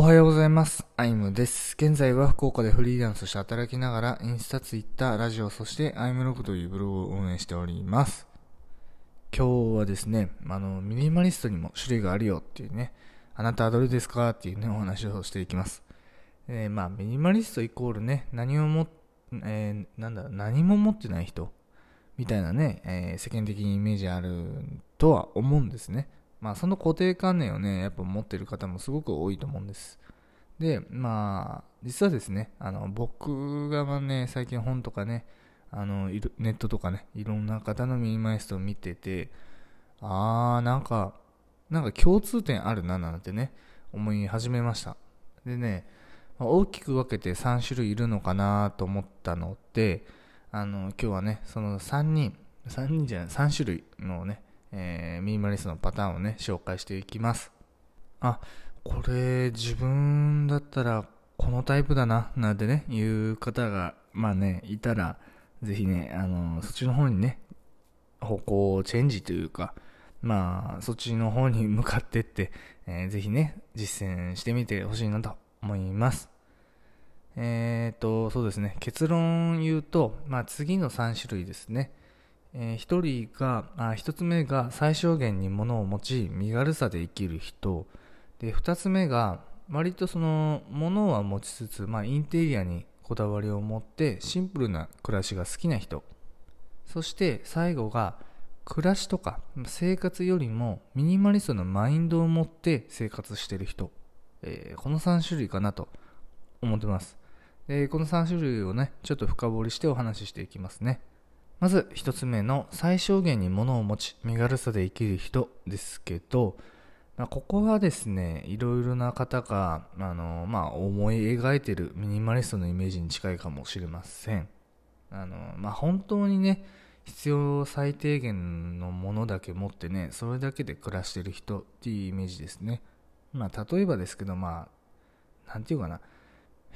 おはようございます。アイムです。現在は福岡でフリーランスとして働きながら、インスタ、ツイッター、ラジオ、そしてアイムログというブログを運営しております。今日はですね、あの、ミニマリストにも種類があるよっていうね、あなたはどれですかっていうね、お話をしていきます。えーまあ、ミニマリストイコールね、何をも、えーなんだ、何も持ってない人みたいなね、えー世間的にイメージあるとは思うんですね。まあ、その固定観念をね、やっぱ持ってる方もすごく多いと思うんです。で、まあ、実はですね、あの、僕がね、最近本とかね、あの、ネットとかね、いろんな方のミニマリストを見てて、あー、なんか、なんか共通点あるな、なんてね、思い始めました。でね、大きく分けて3種類いるのかなと思ったので、あの、今日はね、その3人、3人じゃない、3種類のね、えーミニマリストのパターンをね、紹介していきます。あ、これ自分だったらこのタイプだな、なんてね、いう方が、まあね、いたら、ぜひね、あの、そっちの方にね、方向チェンジというか、まあ、そっちの方に向かってって、えーぜひね、実践してみてほしいなと思います。えーと、そうですね、結論言うと、まあ次の3種類ですね。えー一人が、あ一つ目が最小限に物を持ち、身軽さで生きる人。で、二つ目が、割とその、物は持ちつつ、まあインテリアにこだわりを持って、シンプルな暮らしが好きな人。そして最後が、暮らしとか生活よりもミニマリストのマインドを持って生活してる人。えーこの3種類かなと思ってます。で、この3種類をね、ちょっと深掘りしてお話ししていきますね。まず一つ目の最小限に物を持ち身軽さで生きる人ですけど、まあ、ここはですねいろいろな方があの、まあ、思い描いてるミニマリストのイメージに近いかもしれません。あの、まあ、本当にね必要最低限のものだけ持ってねそれだけで暮らしてる人っていうイメージですね。まあ例えばですけどまあなんていうかな。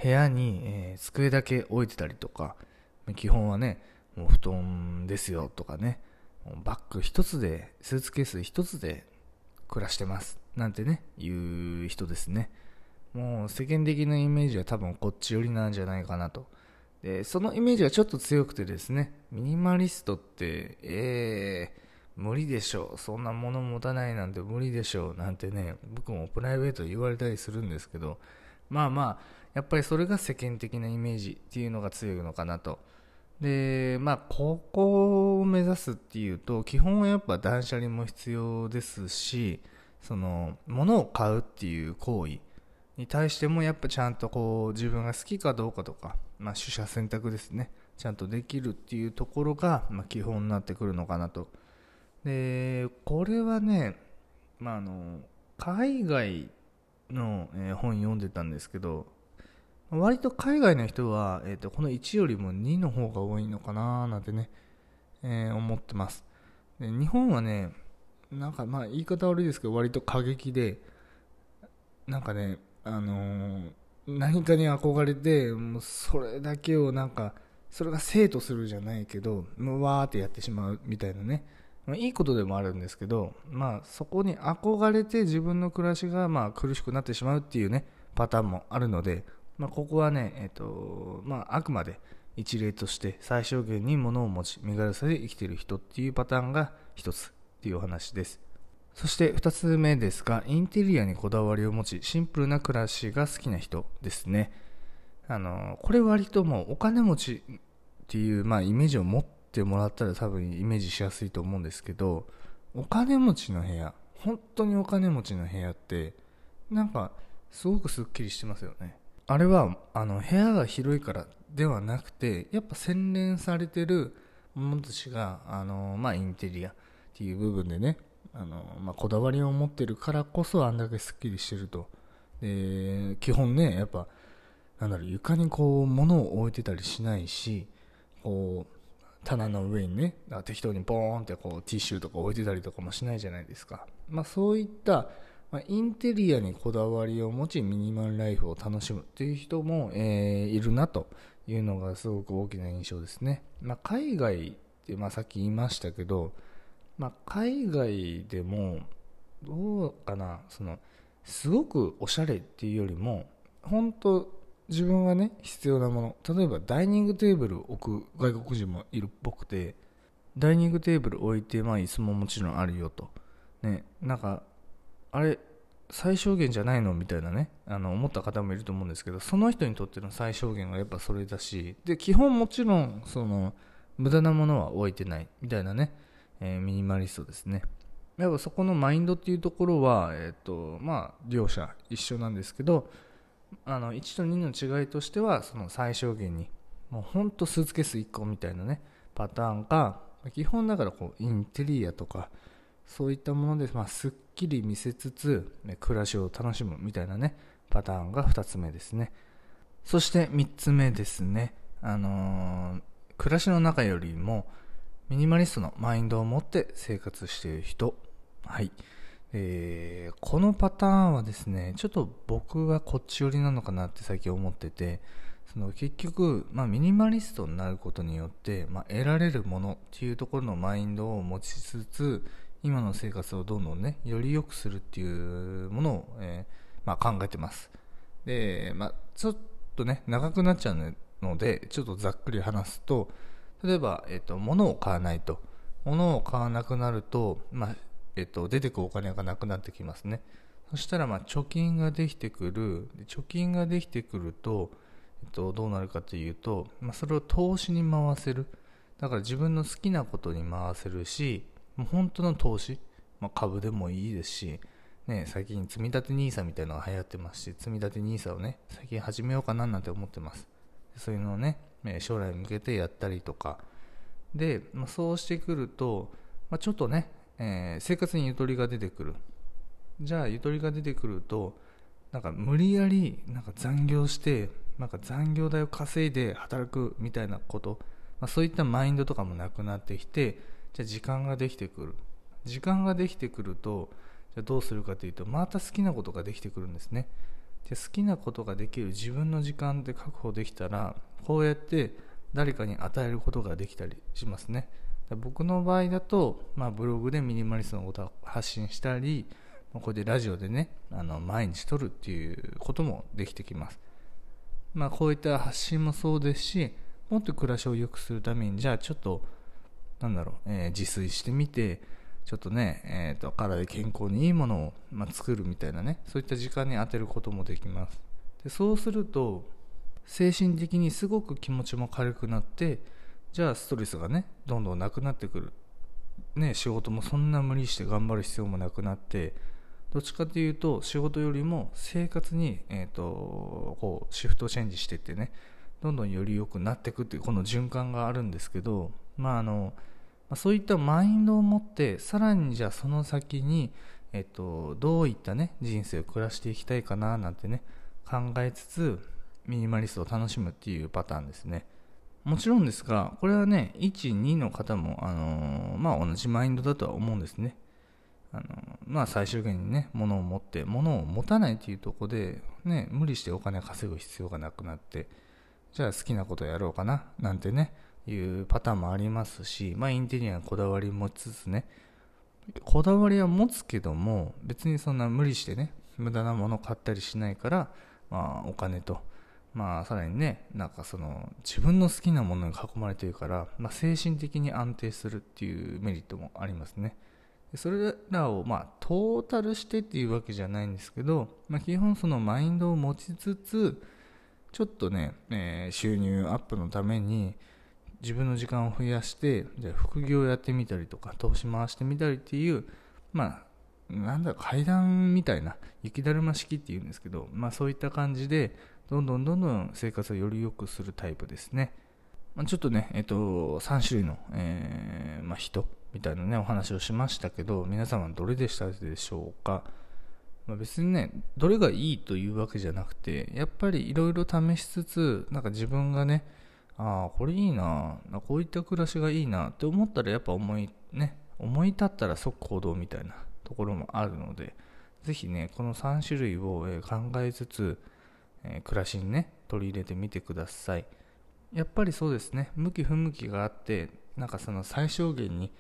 部屋に、えー机だけ置いてたりとか基本はねもう布団ですよとかね。バッグ一つでスーツケース一つで暮らしてます。なんてねいう人ですね。もう世間的なイメージは多分こっち寄りなんじゃないかなと。でそのイメージがちょっと強くてですねミニマリストってえー無理でしょう。そんなもの持たないなんて無理でしょうなんてね僕もプライベートで言われたりするんですけど。まあまあやっぱりそれが世間的なイメージっていうのが強いのかなと。でまあここを目指すっていうと基本はやっぱ断捨離も必要ですしその物を買うっていう行為に対してもやっぱちゃんとこう自分が好きかどうかとか、まあ、取捨選択ですね。ちゃんとできるっていうところが、まあ、基本になってくるのかなと。でこれはね、まあ、あの海外の、え本読んでたんですけど割と海外の人は、えー、とこの1よりも2の方が多いのかななんてね、えー思ってます。で日本はねなんかまあ言い方悪いですけど割と過激でなんかねあのー何かに憧れてもうそれだけをなんかそれが生とするじゃないけどもうわーってやってしまうみたいなね。まいいことでもあるんですけど、まあ、そこに憧れて自分の暮らしがまあ苦しくなってしまうっていうねパターンもあるので、まあ、ここはね、えっとまあ、あくまで一例として最小限に物を持ち身軽さで生きている人っていうパターンが一つっていうお話です。そして二つ目ですがインテリアにこだわりを持ちシンプルな暮らしが好きな人ですね。あのこれ割ともうお金持ちっていう、まあ、イメージを持ってもらったら多分イメージしやすいと思うんですけどお金持ちの部屋本当にお金持ちの部屋ってなんかすごくすっきりしてますよね。あれはあの部屋が広いからではなくてやっぱ洗練されてるものたちがあの、まあ、インテリアっていう部分でねあの、まあ、こだわりを持ってるからこそあんだけすっきりしてると。で基本ねやっぱなんだろう床にこう物を置いてたりしないしこう棚の上にね適当にボーンってこうティッシュとか置いてたりとかもしないじゃないですか、まあ、そういった、まあ、インテリアにこだわりを持ちミニマルライフを楽しむっていう人も、えーいるなというのがすごく大きな印象ですね、まあ、海外って、まあ、さっき言いましたけど、まあ、海外でもどうかなそのすごくおしゃれっていうよりも本当自分がね必要なもの。例えばダイニングテーブル置く外国人もいるっぽくてダイニングテーブル置いてまあ椅子ももちろんあるよと。ねなんかあれ最小限じゃないの？みたいなね。あの思った方もいると思うんですけどその人にとっての最小限がやっぱそれだしで基本もちろんその無駄なものは置いてないみたいなね、えー、ミニマリストですね。やっぱそこのマインドっていうところは、え、ー、とまあ、両者一緒なんですけどあの1と2の違いとしてはその最小限にもうほんとスーツケース1個みたいなねパターンか基本だからこうインテリアとかそういったもので、まあ、すっきり見せつつ暮らしを楽しむみたいなねパターンが2つ目ですね。そして3つ目ですね。あのー、暮らしの中よりもミニマリストのマインドを持って生活している人。はい。えー、このパターンはですねちょっと僕はこっち寄りなのかなって最近思っててその結局、まあ、ミニマリストになることによって、まあ、得られるものっていうところのマインドを持ちつつ今の生活をどんどんねより良くするっていうものを、えー、まあ、考えてます。で、まあ、ちょっとね長くなっちゃうのでちょっとざっくり話すと例えば、えーと、物を買わないと。物を買わなくなると、まあえーと、出てくお金がなくなってきますね。そしたらまあ貯金ができてくる。貯金ができてくると、えっと、どうなるかというと、まあ、それを投資に回せる。だから自分の好きなことに回せるしもう本当の投資、まあ、株でもいいですし、ね、最近積み立て NISA みたいなのが流行ってますし積み立て NISA をね最近始めようかななんて思ってます。そういうのをね将来に向けてやったりとか。で、まあ、そうしてくると、まあ、ちょっとね、えー、生活にゆとりが出てくる。じゃあゆとりが出てくるとなんか無理やりなんか残業してなんか残業代を稼いで働くみたいなこと、まあ、そういったマインドとかもなくなってきてじゃあ時間ができてくる。時間ができてくるとじゃあどうするかというとまた好きなことができてくるんですね。で好きなことができる自分の時間で確保できたらこうやって誰かに与えることができたりしますね。僕の場合だと、まあ、ブログでミニマリストのことを発信したりここでラジオでねあの毎日撮るっていうこともできてきます、まあ、こういった発信もそうですしもっと暮らしを良くするためにじゃあちょっとなんだろう、えー、自炊してみて、ちょっとね、えーと、体健康にいいものを、まあ、作るみたいなね、そういった時間に当てることもできます。でそうすると、精神的にすごく気持ちも軽くなって、じゃあストレスがね、どんどんなくなってくる。ね、仕事もそんな無理して頑張る必要もなくなって、どっちかというと仕事よりも生活に、えーと、こうシフトチェンジしていってねどんどんより良くなっていくっていうこの循環があるんですけどまああのそういったマインドを持ってさらにじゃあその先に、えっと、どういったね人生を暮らしていきたいかななんてね考えつつミニマリストを楽しむっていうパターンですね。もちろんですがこれはね12の方も、あのー、まあ、同じマインドだとは思うんですね。あのまあ最終限にね物を持って物を持たないというとこでね無理してお金稼ぐ必要がなくなってじゃあ好きなことやろうかななんてねいうパターンもありますし、まあ、インテリアにこだわり持ちつつねこだわりは持つけども別にそんな無理してね無駄なもの買ったりしないから、まあ、お金と、まあ、さらにねなんかその自分の好きなものに囲まれてるから、まあ、精神的に安定するっていうメリットもありますね。それらをまあトータルしてっていうわけじゃないんですけど、まあ、基本そのマインドを持ちつつちょっとね、えー、収入アップのために自分の時間を増やしてじゃ副業やってみたりとか投資回してみたりっていうまあなんだ階段みたいな雪だるま式っていうんですけど、まあ、そういった感じでどんどんどんどん生活をより良くするタイプですね、まあ、ちょっとね、えっと、3種類の、えー、まあ、人みたいなねお話をしましたけど皆様どれでしたでしょうか？ま、別にねどれがいいというわけじゃなくてやっぱりいろいろ試しつつなんか自分がねああこれいいな。こういった暮らしがいいな。って思ったらやっぱ思いね思い立ったら即行動みたいなところもあるのでぜひねこの3種類を考えつつ、え、暮らしにね取り入れてみてください。やっぱりそうですね。向き不向きがあってなんかその最小限に、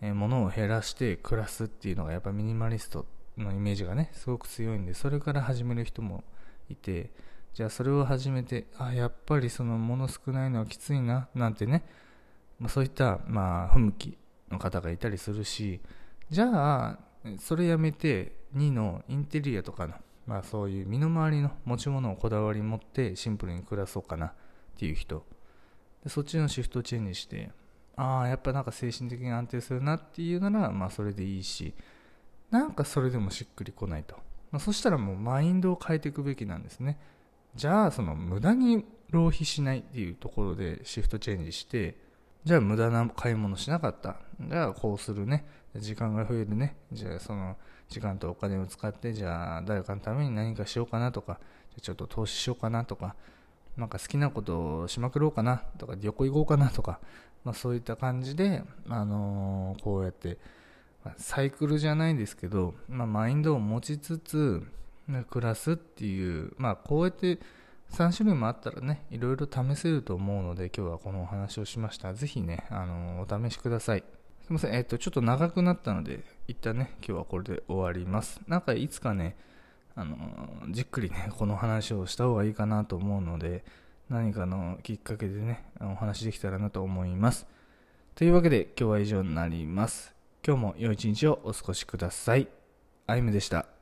えー、物を減らして暮らすっていうのがやっぱミニマリストのイメージがねすごく強いんでそれから始める人もいてじゃあそれを始めてあやっぱりその物少ないのはきついななんてね、ま、そういったまあ不向きの方がいたりするしじゃあそれやめて2のインテリアとかの、まあ、そういう身の回りの持ち物をこだわり持ってシンプルに暮らそうかなっていう人。でそっちのシフトチェンジしてああやっぱなんか精神的に安定するなっていうならまあそれでいいしなんかそれでもしっくりこないと、まあ、そしたらもうマインドを変えていくべきなんですね。じゃあその無駄に浪費しないっていうところでシフトチェンジしてじゃあ無駄な買い物しなかった。じゃあこうするね。時間が増えるね。じゃあその時間とお金を使ってじゃあ誰かのために何かしようかなとか。ちょっと投資しようかなとか。なんか好きなことをしまくろうかな。とか旅行行こうかなとか、まあ、そういった感じで、あのー、こうやって、ま、サイクルじゃないですけど、まあ、マインドを持ちつつ暮らすっていう、まあ、こうやって3種類もあったらねいろいろ試せると思うので今日はこのお話をしました。ぜひね、あのー、お試しください。すいません、えっ、ー、と、ちょっと長くなったので、一旦ね、今日はこれで終わります。なんかいつかね、あのじっくりねこの話をした方がいいかなと思うので何かのきっかけでねお話できたらなと思います。というわけで今日は以上になります。今日も良い一日をお過ごしください。あゆむでした。